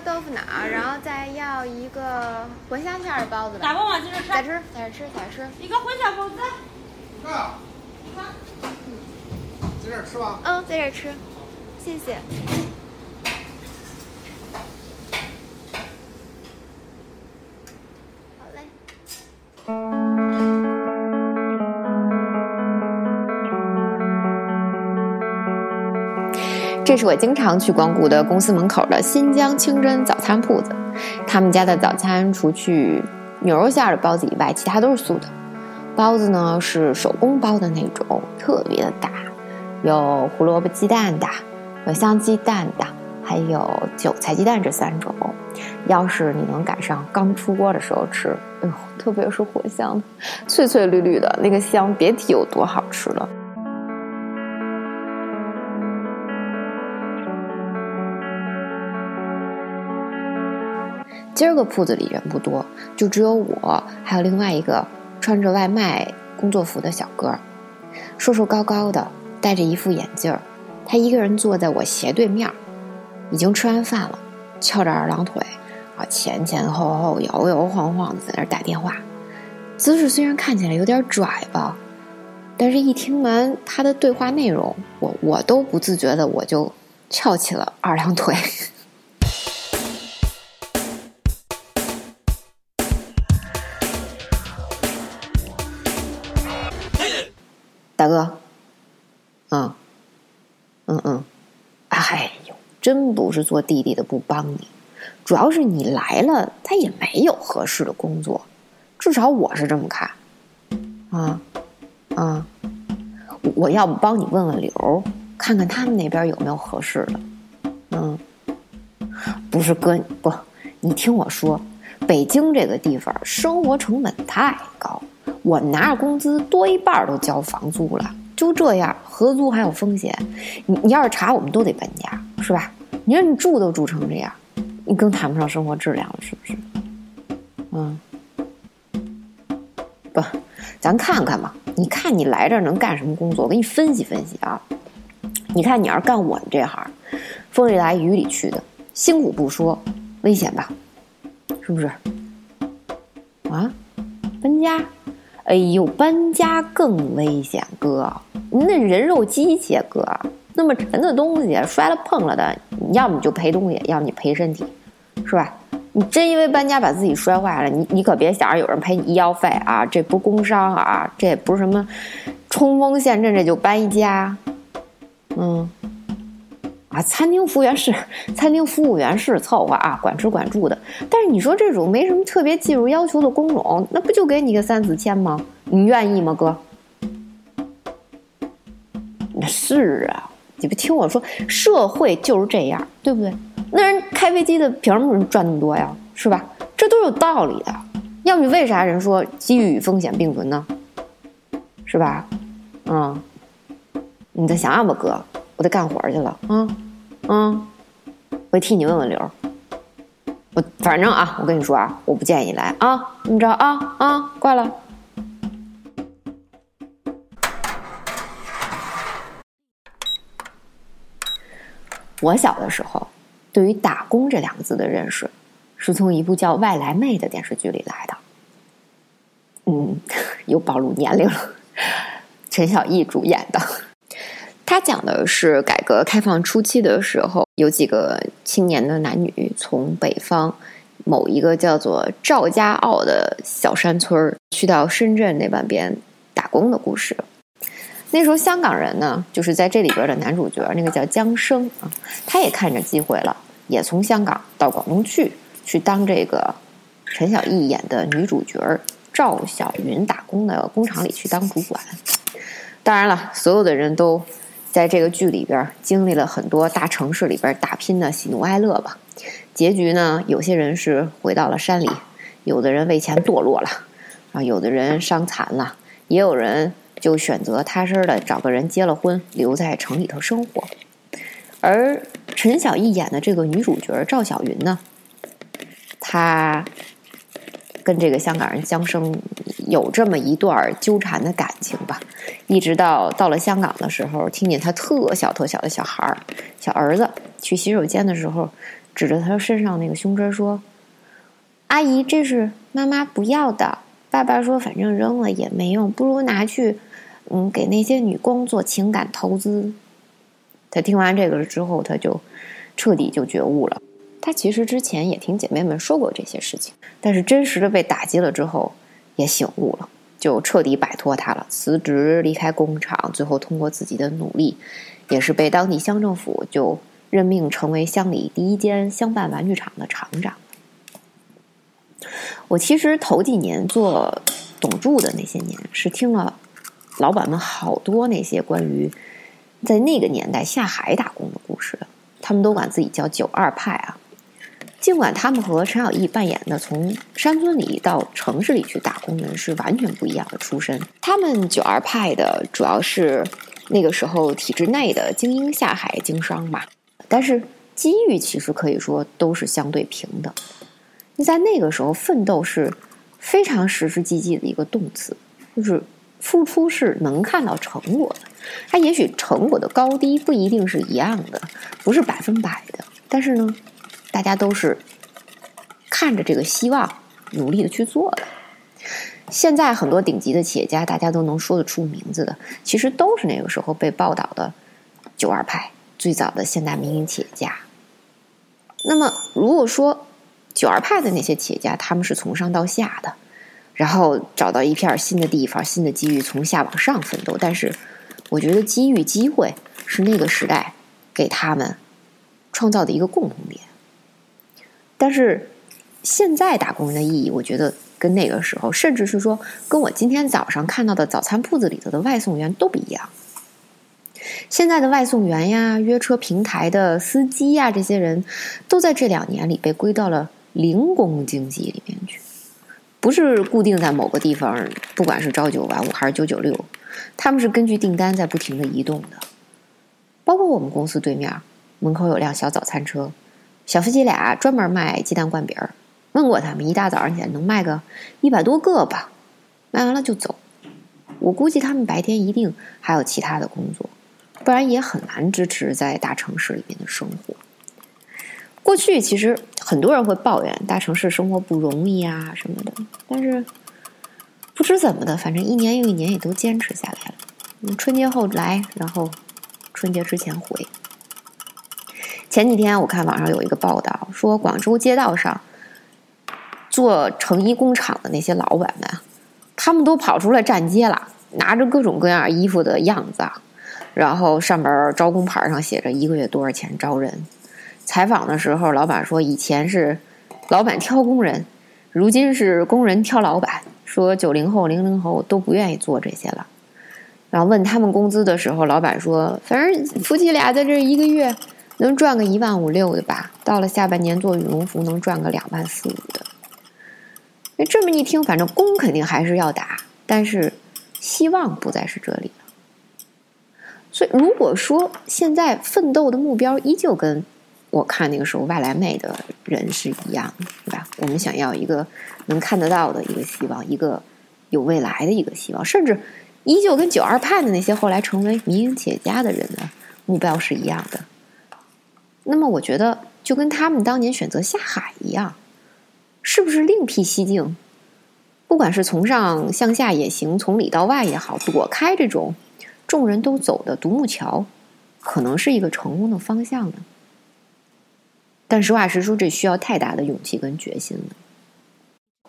个豆腐脑儿，然后再要一个茴香馅儿的包子吧。咋不往这再吃？吃，再吃，再吃。一个茴香包子。啊，在这儿吃吧。嗯，在这儿吃，谢谢。好嘞。这是我经常去光顾的公司门口的新疆清真早餐铺子。他们家的早餐除去牛肉馅的包子以外，其他都是素的。包子呢是手工包的那种，特别的大，有胡萝卜鸡蛋的，有香鸡蛋的，还有韭菜鸡蛋这三种。要是你能赶上刚出锅的时候吃，哎呦，特别是茴香，翠翠绿绿的那个香，别提有多好吃了。今儿个铺子里人不多，就只有我，还有另外一个穿着外卖工作服的小哥，瘦瘦高高的，戴着一副眼镜儿。他一个人坐在我斜对面，已经吃完饭了，翘着二郎腿，啊，前前后后摇摇晃晃的在那儿打电话，姿势虽然看起来有点拽吧，但是一听完他的对话内容，我我都不自觉的我就翘起了二郎腿。真不是做弟弟的不帮你，主要是你来了，他也没有合适的工作，至少我是这么看，啊啊，我要不帮你问问刘，看看他们那边有没有合适的，嗯，不是哥不，你听我说，北京这个地方生活成本太高。我拿着工资多一半都交房租了，就这样，合租还有风险。你你要是查，我们都得搬家，是吧？你说你住都住成这样，你更谈不上生活质量了，是不是？嗯，不，咱看看吧。你看你来这儿能干什么工作？我给你分析分析啊。你看你要是干我们这行，风里来雨里去的，辛苦不说，危险吧？是不是？啊，搬家。哎呦，搬家更危险，哥！那人肉机器，哥，那么沉的东西摔了碰了的，要么你就赔东西，要么你赔身体，是吧？你真因为搬家把自己摔坏了，你你可别想着有人赔你医药费啊！这不工伤啊，这也不是什么冲锋陷阵，这就搬一家，嗯。啊，餐厅服务员是餐厅服务员是凑合啊，管吃管住的。但是你说这种没什么特别技术要求的工种，那不就给你个三四千吗？你愿意吗，哥？那是啊，你不听我说，社会就是这样，对不对？那人开飞机的凭什么赚那么多呀？是吧？这都是有道理的。要不你为啥人说机遇与风险并存呢？是吧？嗯，你再想想吧，哥。我得干活去了，嗯嗯，我替你问问刘。我反正啊，我跟你说啊，我不建议你来啊，你知道啊啊，挂了。我小的时候，对于“打工”这两个字的认识，是从一部叫《外来妹》的电视剧里来的。嗯，又暴露年龄了，陈小艺主演的。他讲的是改革开放初期的时候，有几个青年的男女从北方某一个叫做赵家坳的小山村去到深圳那半边打工的故事。那时候香港人呢，就是在这里边的男主角，那个叫江生啊，他也看着机会了，也从香港到广东去，去当这个陈小艺演的女主角赵小云打工的工厂里去当主管。当然了，所有的人都在这个剧里边经历了很多大城市里边打拼的喜怒哀乐吧。结局呢，有些人是回到了山里，有的人为钱堕落了，啊，有的人伤残了，也有人就选择踏实的找个人结了婚，留在城里头生活。而陈小艺演的这个女主角赵小云呢，她跟这个香港人江生有这么一段纠缠的感情吧，一直到到了香港的时候，听见他特小特小的小孩儿、小儿子去洗手间的时候，指着他身上那个胸针说：“阿姨，这是妈妈不要的。”爸爸说：“反正扔了也没用，不如拿去，嗯，给那些女工做情感投资。”他听完这个之后，他就彻底就觉悟了。他其实之前也听姐妹们说过这些事情，但是真实的被打击了之后，也醒悟了，就彻底摆脱他了，辞职离开工厂，最后通过自己的努力，也是被当地乡政府就任命成为乡里第一间乡办玩具厂的厂长。我其实头几年做董柱的那些年，是听了老板们好多那些关于。在那个年代下海打工的故事，他们都管自己叫“九二派”啊。尽管他们和陈小艺扮演的从山村里到城市里去打工人是完全不一样的出身，他们“九二派”的主要是那个时候体制内的精英下海经商吧。但是机遇其实可以说都是相对平等。你在那个时候奋斗是非常实实际际的一个动词，就是付出是能看到成果的。它也许成果的高低不一定是一样的，不是百分百的，但是呢，大家都是看着这个希望，努力的去做的。现在很多顶级的企业家，大家都能说得出名字的，其实都是那个时候被报道的“九二派”最早的现代民营企业家。那么，如果说“九二派”的那些企业家，他们是从上到下的，然后找到一片新的地方、新的机遇，从下往上奋斗，但是。我觉得机遇、机会是那个时代给他们创造的一个共同点。但是现在打工人的意义，我觉得跟那个时候，甚至是说跟我今天早上看到的早餐铺子里头的外送员都不一样。现在的外送员呀、约车平台的司机呀，这些人都在这两年里被归到了零工经济里面去，不是固定在某个地方，不管是朝九晚五还是九九六。他们是根据订单在不停的移动的，包括我们公司对面门口有辆小早餐车，小夫妻俩专门卖鸡蛋灌饼。问过他们，一大早上起来能卖个一百多个吧，卖完了就走。我估计他们白天一定还有其他的工作，不然也很难支持在大城市里面的生活。过去其实很多人会抱怨大城市生活不容易啊什么的，但是。不知怎么的，反正一年又一年也都坚持下来了。春节后来，然后春节之前回。前几天我看网上有一个报道，说广州街道上做成衣工厂的那些老板们，他们都跑出来站街了，拿着各种各样衣服的样子，然后上边招工牌上写着一个月多少钱招人。采访的时候，老板说以前是老板挑工人，如今是工人挑老板。说九零后、零零后都不愿意做这些了，然后问他们工资的时候，老板说：“反正夫妻俩在这一个月能赚个一万五六的吧，到了下半年做羽绒服能赚个两万四五的。”那这么一听，反正工肯定还是要打，但是希望不再是这里了。所以，如果说现在奋斗的目标依旧跟……我看那个时候外来妹的人是一样，对吧？我们想要一个能看得到的一个希望，一个有未来的一个希望，甚至依旧跟九二派的那些后来成为民营企业家的人的目标是一样的。那么，我觉得就跟他们当年选择下海一样，是不是另辟蹊径？不管是从上向下也行，从里到外也好，躲开这种众人都走的独木桥，可能是一个成功的方向呢？但实话实说，这需要太大的勇气跟决心了。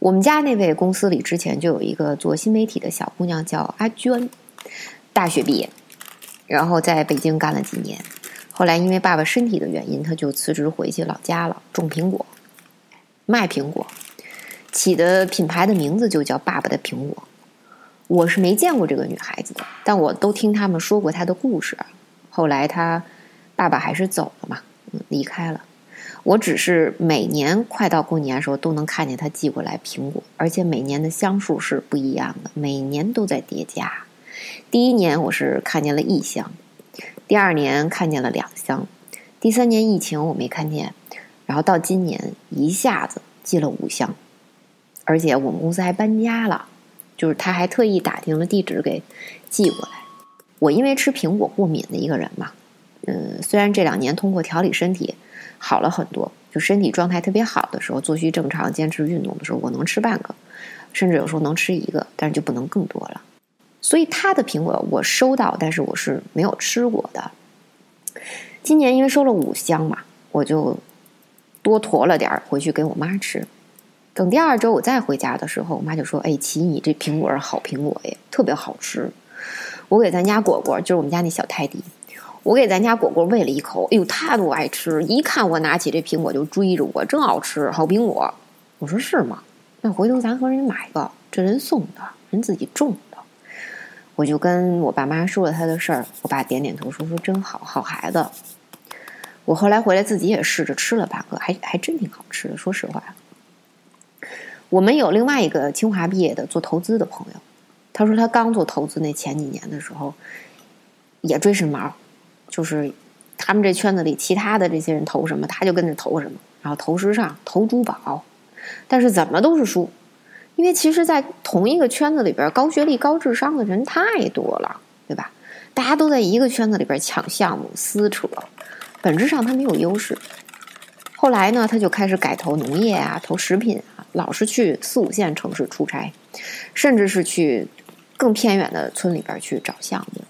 我们家那位公司里之前就有一个做新媒体的小姑娘，叫阿娟，大学毕业，然后在北京干了几年，后来因为爸爸身体的原因，她就辞职回去老家了，种苹果，卖苹果，起的品牌的名字就叫“爸爸的苹果”。我是没见过这个女孩子的，但我都听他们说过她的故事。后来她爸爸还是走了嘛，离开了。我只是每年快到过年的时候都能看见他寄过来苹果，而且每年的箱数是不一样的，每年都在叠加。第一年我是看见了一箱，第二年看见了两箱，第三年疫情我没看见，然后到今年一下子寄了五箱，而且我们公司还搬家了，就是他还特意打听了地址给寄过来。我因为吃苹果过敏的一个人嘛，嗯，虽然这两年通过调理身体。好了很多，就身体状态特别好的时候，作息正常，坚持运动的时候，我能吃半个，甚至有时候能吃一个，但是就不能更多了。所以他的苹果我收到，但是我是没有吃过的。今年因为收了五箱嘛，我就多驮了点儿回去给我妈吃。等第二周我再回家的时候，我妈就说：“哎，琪，你这苹果是好苹果耶，特别好吃。”我给咱家果果，就是我们家那小泰迪。我给咱家果果喂了一口，哎呦，他多爱吃！一看我拿起这苹果就追着我，真好吃，好苹果。我说是吗？那回头咱和人家买个，这人送的，人自己种的。我就跟我爸妈说了他的事儿，我爸点点头说说真好，好孩子。我后来回来自己也试着吃了半个，还还真挺好吃的。说实话，我们有另外一个清华毕业的做投资的朋友，他说他刚做投资那前几年的时候，也追时髦。就是他们这圈子里其他的这些人投什么，他就跟着投什么，然后投时尚、投珠宝，但是怎么都是输，因为其实，在同一个圈子里边，高学历、高智商的人太多了，对吧？大家都在一个圈子里边抢项目、撕扯，本质上他没有优势。后来呢，他就开始改投农业啊，投食品啊，老是去四五线城市出差，甚至是去更偏远的村里边去找项目。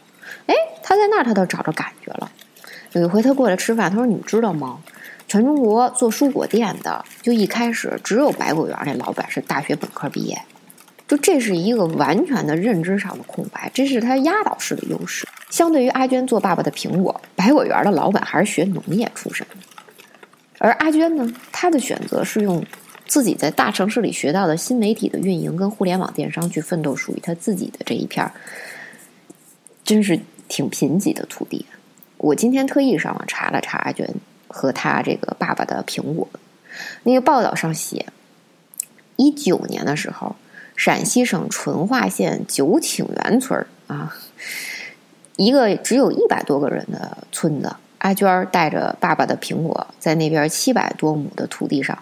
哎，他在那儿，他都找着感觉了。有一回他过来吃饭，他说：“你们知道吗？全中国做蔬果店的，就一开始只有百果园那老板是大学本科毕业，就这是一个完全的认知上的空白，这是他压倒式的优势。相对于阿娟做爸爸的苹果，百果园的老板还是学农业出身，而阿娟呢，她的选择是用自己在大城市里学到的新媒体的运营跟互联网电商去奋斗属于他自己的这一片儿，真是。”挺贫瘠的土地，我今天特意上网查了查阿娟和他这个爸爸的苹果。那个报道上写，一九年的时候，陕西省淳化县九顷园村啊，一个只有一百多个人的村子，阿娟带着爸爸的苹果，在那边七百多亩的土地上。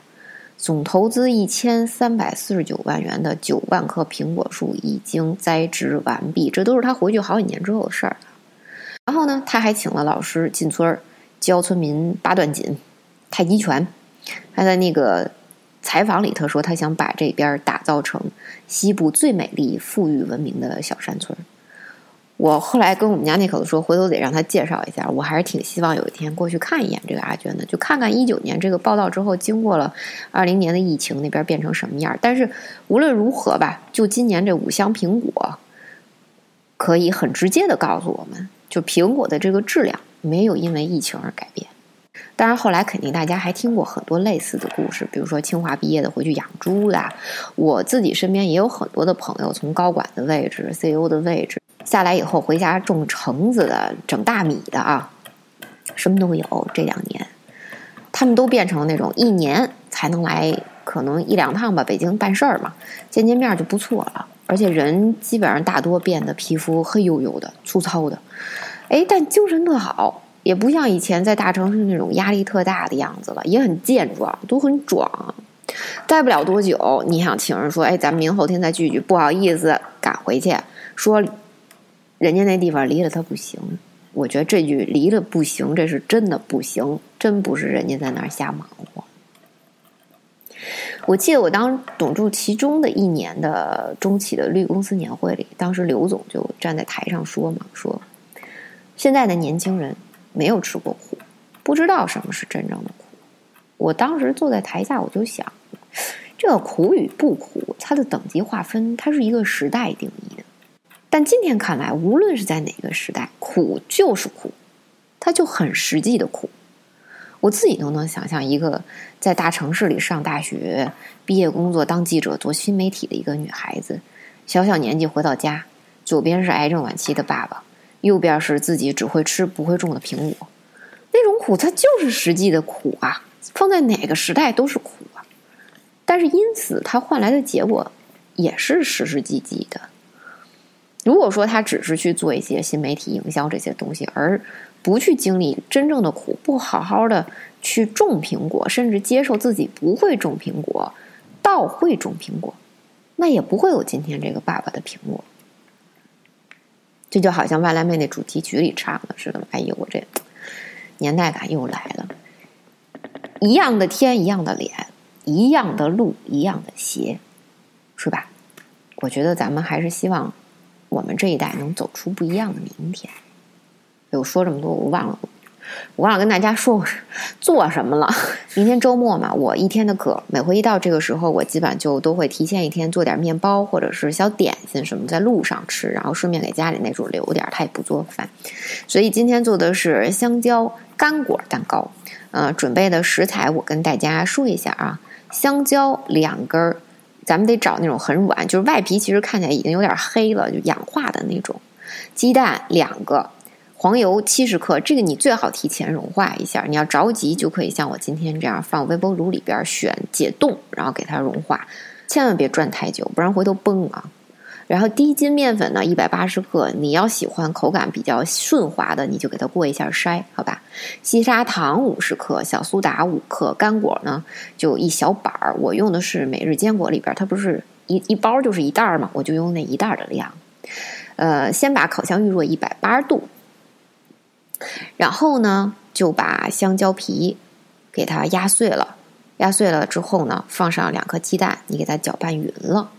总投资一千三百四十九万元的九万棵苹果树已经栽植完毕，这都是他回去好几年之后的事儿。然后呢，他还请了老师进村教村民八段锦、太极拳。他在那个采访里，头说他想把这边打造成西部最美丽、富裕、文明的小山村。我后来跟我们家那口子说，回头得让他介绍一下。我还是挺希望有一天过去看一眼这个阿娟的，就看看一九年这个报道之后，经过了二零年的疫情，那边变成什么样。但是无论如何吧，就今年这五箱苹果，可以很直接的告诉我们。就苹果的这个质量没有因为疫情而改变，当然后来肯定大家还听过很多类似的故事，比如说清华毕业的回去养猪的，我自己身边也有很多的朋友从高管的位置、CEO 的位置下来以后回家种橙子的、整大米的啊，什么都有。这两年，他们都变成那种一年才能来可能一两趟吧，北京办事儿嘛，见见面就不错了。而且人基本上大多变得皮肤黑黝黝的、粗糙的，哎，但精神特好，也不像以前在大城市那种压力特大的样子了，也很健壮，都很壮。待不了多久，你想请人说，哎，咱们明后天再聚聚，不好意思，赶回去，说人家那地方离了他不行。我觉得这句离了不行，这是真的不行，真不是人家在那儿瞎忙活。我记得我当董住其中的一年的中企的绿公司年会里，当时刘总就站在台上说嘛，说现在的年轻人没有吃过苦，不知道什么是真正的苦。我当时坐在台下，我就想，这个苦与不苦，它的等级划分，它是一个时代定义的。但今天看来，无论是在哪个时代，苦就是苦，它就很实际的苦。我自己都能想象一个在大城市里上大学、毕业工作当记者、做新媒体的一个女孩子，小小年纪回到家，左边是癌症晚期的爸爸，右边是自己只会吃不会种的苹果，那种苦它就是实际的苦啊，放在哪个时代都是苦啊。但是因此它换来的结果也是实实际际的。如果说他只是去做一些新媒体营销这些东西，而不去经历真正的苦，不好好的去种苹果，甚至接受自己不会种苹果，倒会种苹果，那也不会有今天这个爸爸的苹果。这就好像外来妹那主题曲里唱的似的，哎呦，我这年代感又来了。一样的天，一样的脸，一样的路，一样的鞋，是吧？我觉得咱们还是希望。我们这一代能走出不一样的明天。我说这么多，我忘了，我忘了跟大家说做什么了。明天周末嘛，我一天的课，每回一到这个时候，我基本上就都会提前一天做点面包或者是小点心什么，在路上吃，然后顺便给家里那主留点，他也不做饭。所以今天做的是香蕉干果蛋糕。呃，准备的食材我跟大家说一下啊，香蕉两根儿。咱们得找那种很软，就是外皮其实看起来已经有点黑了，就氧化的那种。鸡蛋两个，黄油七十克，这个你最好提前融化一下。你要着急就可以像我今天这样放微波炉里边选解冻，然后给它融化，千万别转太久，不然回头崩啊。然后低筋面粉呢，一百八十克。你要喜欢口感比较顺滑的，你就给它过一下筛，好吧？细砂糖五十克，小苏打五克，干果呢就一小板儿。我用的是每日坚果里边，它不是一一包就是一袋儿嘛，我就用那一袋儿的量。呃，先把烤箱预热一百八十度，然后呢就把香蕉皮给它压碎了，压碎了之后呢，放上两颗鸡蛋，你给它搅拌匀了。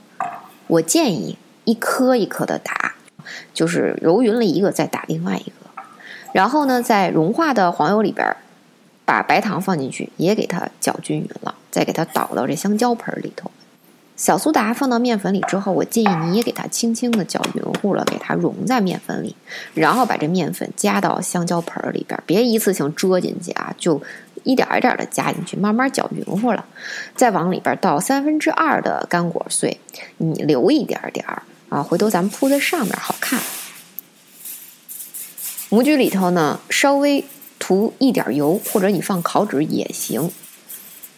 我建议。一颗一颗的打，就是揉匀了一个，再打另外一个。然后呢，在融化的黄油里边，把白糖放进去，也给它搅均匀了，再给它倒到这香蕉盆里头。小苏打放到面粉里之后，我建议你也给它轻轻的搅匀乎了，给它融在面粉里。然后把这面粉加到香蕉盆里边，别一次性遮进去啊，就一点一点的加进去，慢慢搅匀乎了。再往里边倒三分之二的干果碎，你留一点点儿。啊，回头咱们铺在上面好看。模具里头呢，稍微涂一点油，或者你放烤纸也行。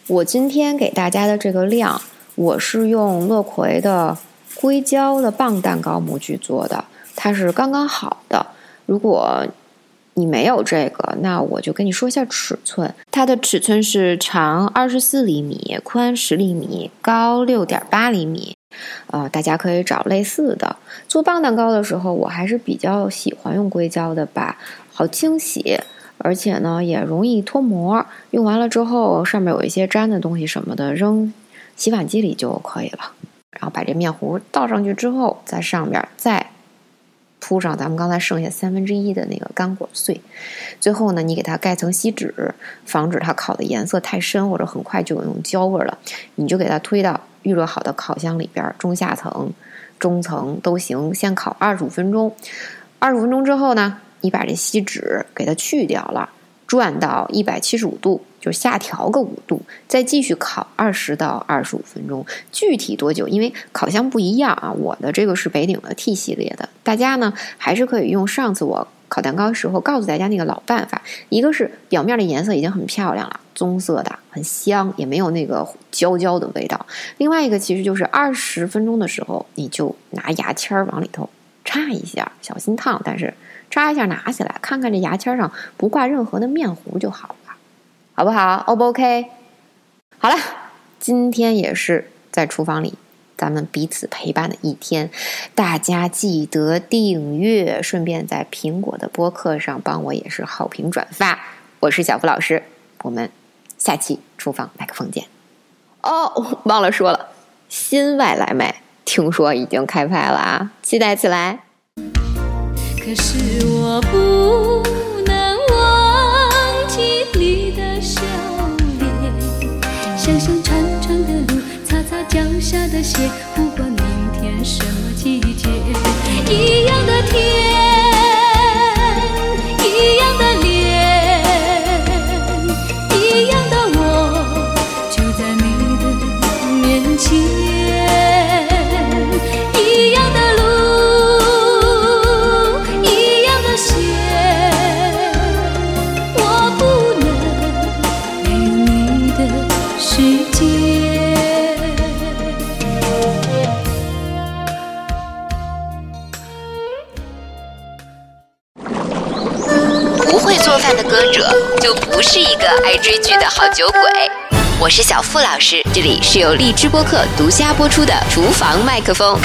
我今天给大家的这个量，我是用乐葵的硅胶的棒蛋糕模具做的，它是刚刚好的。如果你没有这个，那我就跟你说一下尺寸。它的尺寸是长二十四厘米，宽十厘米，高六点八厘米。呃，大家可以找类似的。做棒蛋糕的时候，我还是比较喜欢用硅胶的吧，好清洗，而且呢也容易脱模。用完了之后，上面有一些粘的东西什么的，扔洗碗机里就可以了。然后把这面糊倒上去之后，在上面再铺上咱们刚才剩下三分之一的那个干果碎。最后呢，你给它盖层锡纸，防止它烤的颜色太深或者很快就有那种焦味了。你就给它推到。预热好的烤箱里边，中下层、中层都行，先烤二十五分钟。二十五分钟之后呢，你把这锡纸给它去掉了，转到一百七十五度，就下调个五度，再继续烤二十到二十五分钟。具体多久？因为烤箱不一样啊，我的这个是北鼎的 T 系列的，大家呢还是可以用上次我。烤蛋糕时候告诉大家那个老办法，一个是表面的颜色已经很漂亮了，棕色的很香，也没有那个焦焦的味道。另外一个其实就是二十分钟的时候，你就拿牙签儿往里头插一下，小心烫，但是插一下拿起来，看看这牙签上不挂任何的面糊就好了，好不好？O 不 OK？好了，今天也是在厨房里。咱们彼此陪伴的一天，大家记得订阅，顺便在苹果的播客上帮我也是好评转发。我是小付老师，我们下期厨房麦克风见。哦，忘了说了，新外来妹听说已经开拍了啊，期待起来。可是我不能忘记你的笑脸，想想长长的路。擦擦脚下的鞋，不管明天什么季节，一样的天。好酒鬼。我是小付老师，这里是由荔枝播客独家播出的《厨房麦克风》。